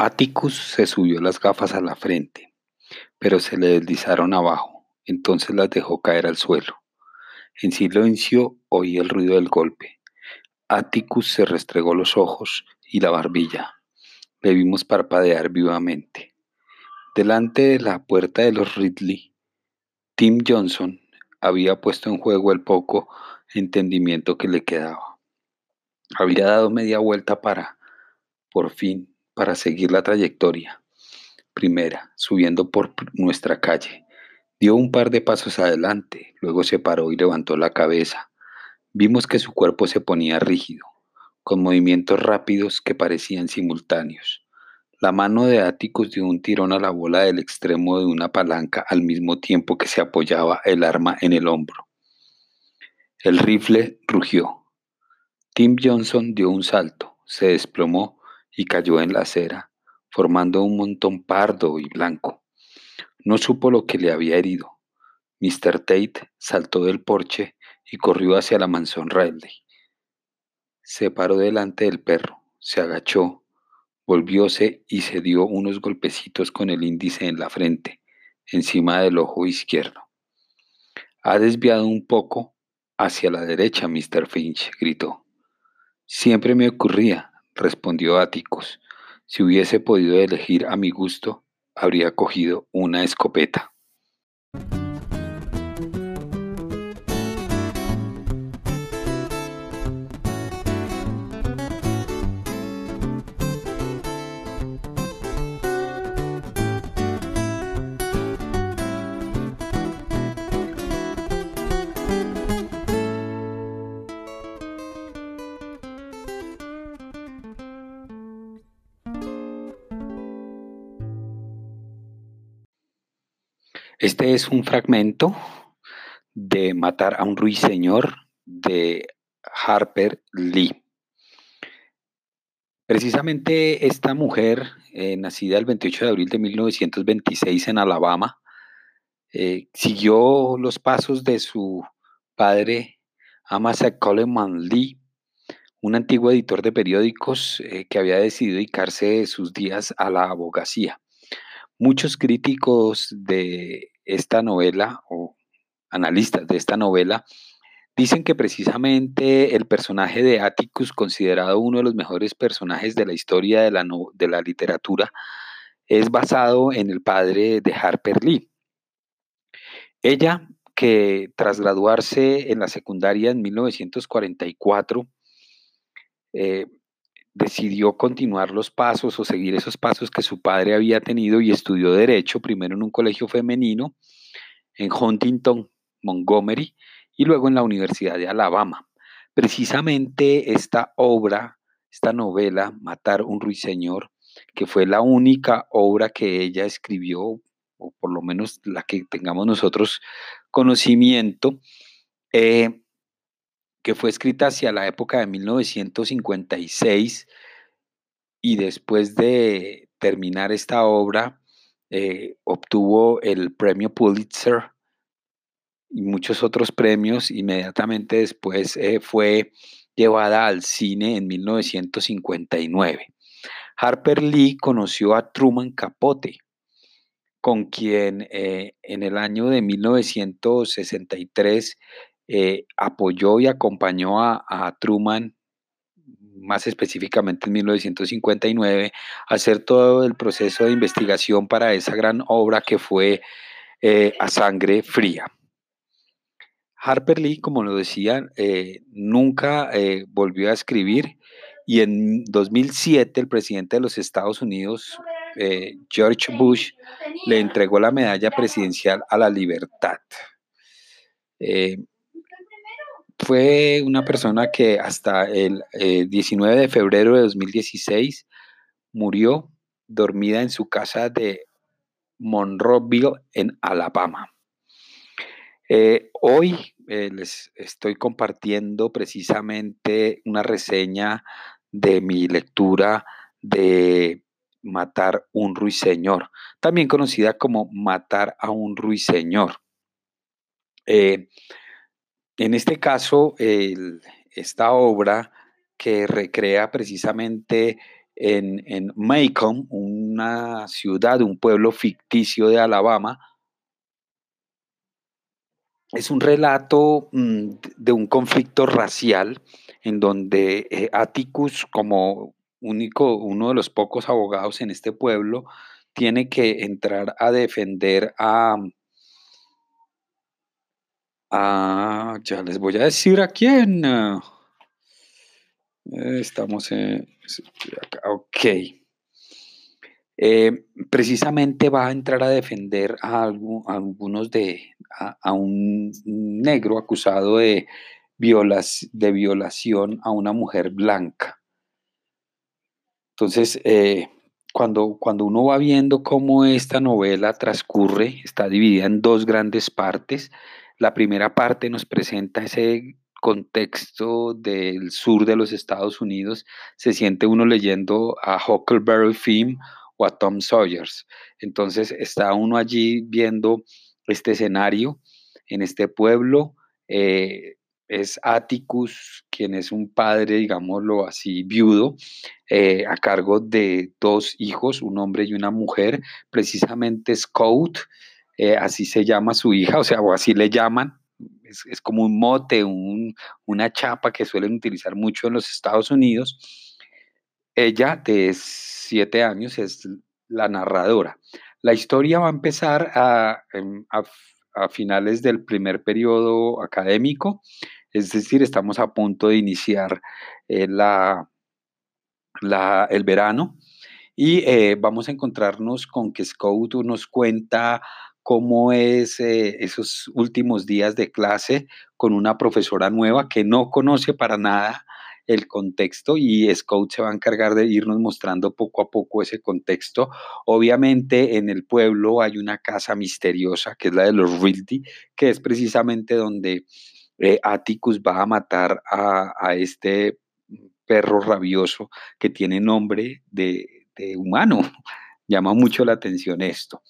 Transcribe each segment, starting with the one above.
Atticus se subió las gafas a la frente, pero se le deslizaron abajo, entonces las dejó caer al suelo. En silencio oí el ruido del golpe. Atticus se restregó los ojos y la barbilla. Le vimos parpadear vivamente. Delante de la puerta de los Ridley, Tim Johnson había puesto en juego el poco entendimiento que le quedaba. Había dado media vuelta para, por fin, para seguir la trayectoria. Primera, subiendo por nuestra calle. Dio un par de pasos adelante, luego se paró y levantó la cabeza. Vimos que su cuerpo se ponía rígido, con movimientos rápidos que parecían simultáneos. La mano de Atticus dio un tirón a la bola del extremo de una palanca al mismo tiempo que se apoyaba el arma en el hombro. El rifle rugió. Tim Johnson dio un salto, se desplomó y cayó en la acera, formando un montón pardo y blanco. No supo lo que le había herido. Mr. Tate saltó del porche y corrió hacia la mansión Riley. Se paró delante del perro, se agachó, volvióse y se dio unos golpecitos con el índice en la frente, encima del ojo izquierdo. Ha desviado un poco hacia la derecha, Mr. Finch, gritó. Siempre me ocurría, respondió Atticus. Si hubiese podido elegir a mi gusto, habría cogido una escopeta. Este es un fragmento de Matar a un ruiseñor de Harper Lee. Precisamente esta mujer, eh, nacida el 28 de abril de 1926 en Alabama, eh, siguió los pasos de su padre Amasa Coleman Lee, un antiguo editor de periódicos eh, que había decidido dedicarse sus días a la abogacía. Muchos críticos de esta novela o analistas de esta novela dicen que precisamente el personaje de Atticus, considerado uno de los mejores personajes de la historia de la, de la literatura, es basado en el padre de Harper Lee. Ella, que tras graduarse en la secundaria en 1944, eh, decidió continuar los pasos o seguir esos pasos que su padre había tenido y estudió derecho, primero en un colegio femenino en Huntington, Montgomery, y luego en la Universidad de Alabama. Precisamente esta obra, esta novela, Matar un ruiseñor, que fue la única obra que ella escribió, o por lo menos la que tengamos nosotros conocimiento, eh, que fue escrita hacia la época de 1956 y después de terminar esta obra eh, obtuvo el premio Pulitzer y muchos otros premios. Inmediatamente después eh, fue llevada al cine en 1959. Harper Lee conoció a Truman Capote, con quien eh, en el año de 1963 eh, apoyó y acompañó a, Truman, más específicamente en 1959, a hacer todo el proceso de investigación para esa gran obra que fue eh, A Sangre Fría. Harper Lee, como lo decía, eh, nunca volvió a escribir y en 2007 el presidente de los Estados Unidos, George Bush, le entregó la medalla presidencial a la libertad fue una persona que hasta el 19 eh, de febrero de 2016 murió dormida en su casa de Monroeville, en Alabama. Eh, hoy eh, les estoy compartiendo precisamente una reseña de mi lectura de Matar un ruiseñor, también conocida como Matar a un ruiseñor. En este caso, esta obra que recrea precisamente en, en Macon, una ciudad, un pueblo ficticio de Alabama. Es un relato mm, de un conflicto racial en donde eh, Atticus, como único, uno de los pocos abogados en este pueblo, tiene que entrar a defender a, a ya les voy a decir a quién. Estamos en... Ok. Eh, precisamente va a entrar a defender a, algunos de, a, un negro acusado de, de violación a una mujer blanca. Entonces, eh, cuando, cuando uno va viendo cómo esta novela transcurre, está dividida en dos grandes partes. La primera parte nos presenta ese contexto del sur de los Estados Unidos, se siente uno leyendo a Huckleberry Finn o a Tom Sawyers. Entonces está uno allí viendo este escenario en este pueblo. Eh, es Atticus, quien es un padre, digámoslo así, viudo, eh, a cargo de dos hijos, un hombre y una mujer, precisamente Scout, eh, así se llama su hija, o sea, o así le llaman, es, como un mote, una chapa que suelen utilizar mucho en los Estados Unidos. Ella, de siete años, es la narradora. La historia va a empezar a, em, finales del primer periodo académico, es decir, estamos a punto de iniciar eh, la, el verano y eh, vamos a encontrarnos con que Scout nos cuenta cómo es eh, esos últimos días de clase con una profesora nueva que no conoce para nada el contexto y Scout se va a encargar de irnos mostrando poco a poco ese contexto. Obviamente en el pueblo hay una casa misteriosa que es la de los Realty, que es precisamente donde eh, Atticus va a matar a, este perro rabioso que tiene nombre de humano. Llama mucho la atención esto.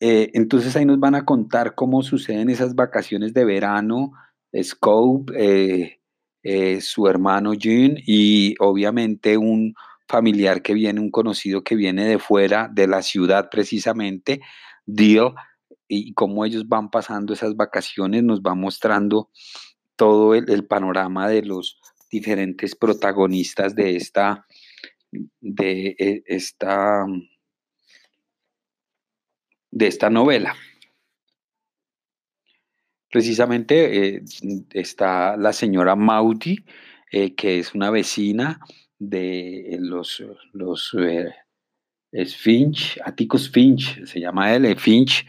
Eh, entonces ahí nos van a contar cómo suceden esas vacaciones de verano, Scope, eh, eh, su hermano Jean y obviamente un familiar que viene, un conocido que viene de fuera de la ciudad precisamente, Deal, y cómo ellos van pasando esas vacaciones, nos va mostrando todo el, panorama de los diferentes protagonistas de esta, de esta de esta novela. Precisamente eh, está la señora Maudi, eh, que es una vecina de los, los eh, Finch, Atticus Finch, se llama él, Finch,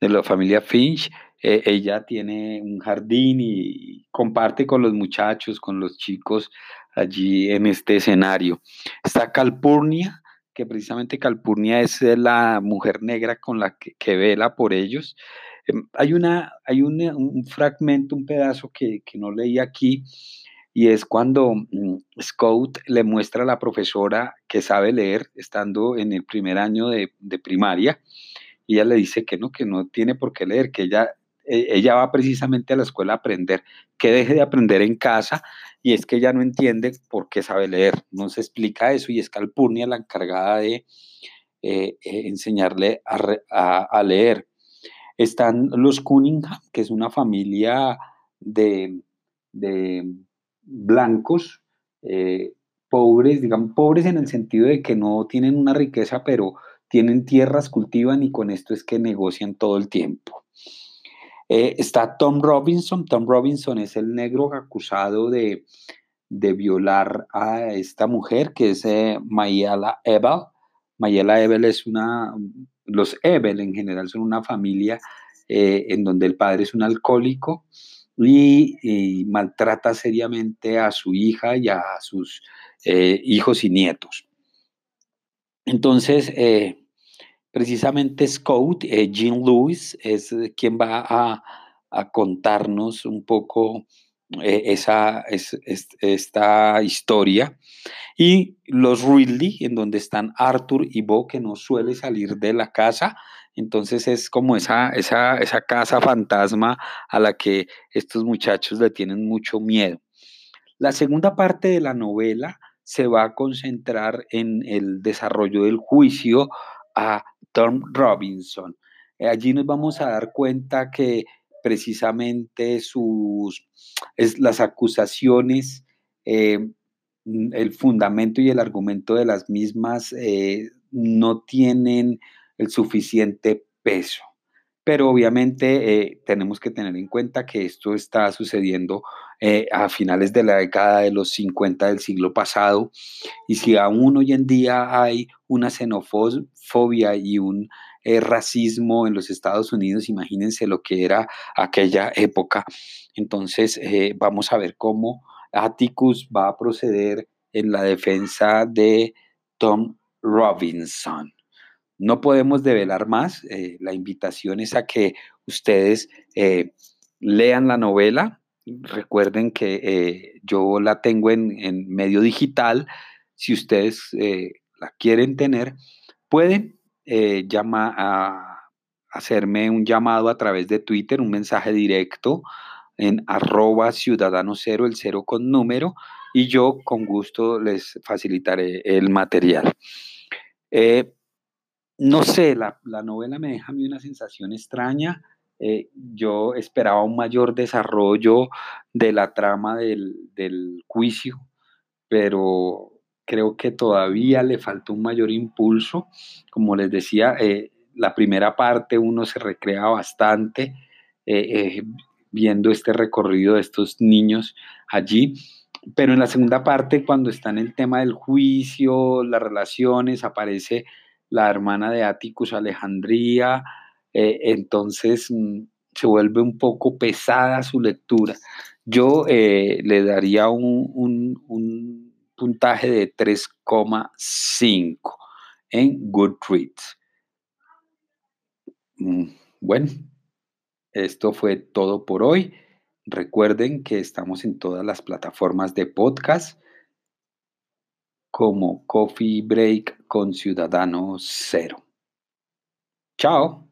de la familia Finch. ella tiene un jardín y comparte con los muchachos, con los chicos allí en este escenario. Está Calpurnia, que precisamente Calpurnia es eh, la mujer negra con la que, vela por ellos. Em, hay, una, hay un, fragmento, un pedazo que, no leí aquí, y es cuando mm, Scout le muestra a la profesora que sabe leer, estando en el primer año de, de primaria, y ella le dice que no, que no tiene por qué leer, que ella ella va precisamente a la escuela a aprender, que deje de aprender en casa y es que ella no entiende por qué sabe leer, no se explica eso y es Calpurnia la encargada de eh, eh, enseñarle a, leer. Están los Cunningham, que es una familia de, blancos, eh, pobres, digamos, pobres en el sentido de que no tienen una riqueza, pero tienen tierras, cultivan y con esto es que negocian todo el tiempo. Eh, está Tom Robinson. Tom Robinson es el negro acusado de, violar a esta mujer, que es eh, Mayala Ebel. Mayala Ebel es una, los Ebel en general son una familia eh, en donde el padre es un alcohólico y, maltrata seriamente a su hija y a sus hijos y nietos. Entonces, precisamente Scout, eh, Jean Lewis, es eh, quien va a, contarnos un poco eh, esa, esta historia. Y los Ridley, en donde están Arthur y Bo, que no suele salir de la casa. Entonces es como esa, esa, esa casa fantasma a la que estos muchachos le tienen mucho miedo. La segunda parte de la novela se va a concentrar en el desarrollo del juicio a Tom Robinson. Eh, allí nos vamos a dar cuenta que precisamente sus, es, las acusaciones, eh, el fundamento y el argumento de las mismas eh, no tienen el suficiente peso. Pero obviamente eh, tenemos que tener en cuenta que esto está sucediendo eh, a finales de la década de los 50 del siglo pasado y si aún hoy en día hay una xenofobia y un eh, racismo en los Estados Unidos, imagínense lo que era aquella época. Entonces vamos a ver cómo Atticus va a proceder en la defensa de Tom Robinson. No podemos develar más. Eh, la invitación es a que ustedes eh, lean la novela. Recuerden que eh, yo la tengo en, medio digital. Si ustedes la quieren tener, pueden llama a hacerme un llamado a través de Twitter, un mensaje directo en arroba ciudadano cero, el cero con número, y yo con gusto les facilitaré el material. No sé, la, novela me deja a mí una sensación extraña. Eh, yo esperaba un mayor desarrollo de la trama del, juicio, pero creo que todavía le falta un mayor impulso. Como les decía, eh, la primera parte uno se recrea bastante eh, viendo este recorrido de estos niños allí, pero en la segunda parte, cuando está en el tema del juicio, las relaciones, aparece la hermana de Atticus, Alejandría, eh, entonces mm, se vuelve un poco pesada su lectura. Yo eh, le daría un, puntaje de 3,5 en Goodreads. Mm, bueno, esto fue todo por hoy. Recuerden que estamos en todas las plataformas de podcast como Coffee Break con Ciudadano Cero. Chao.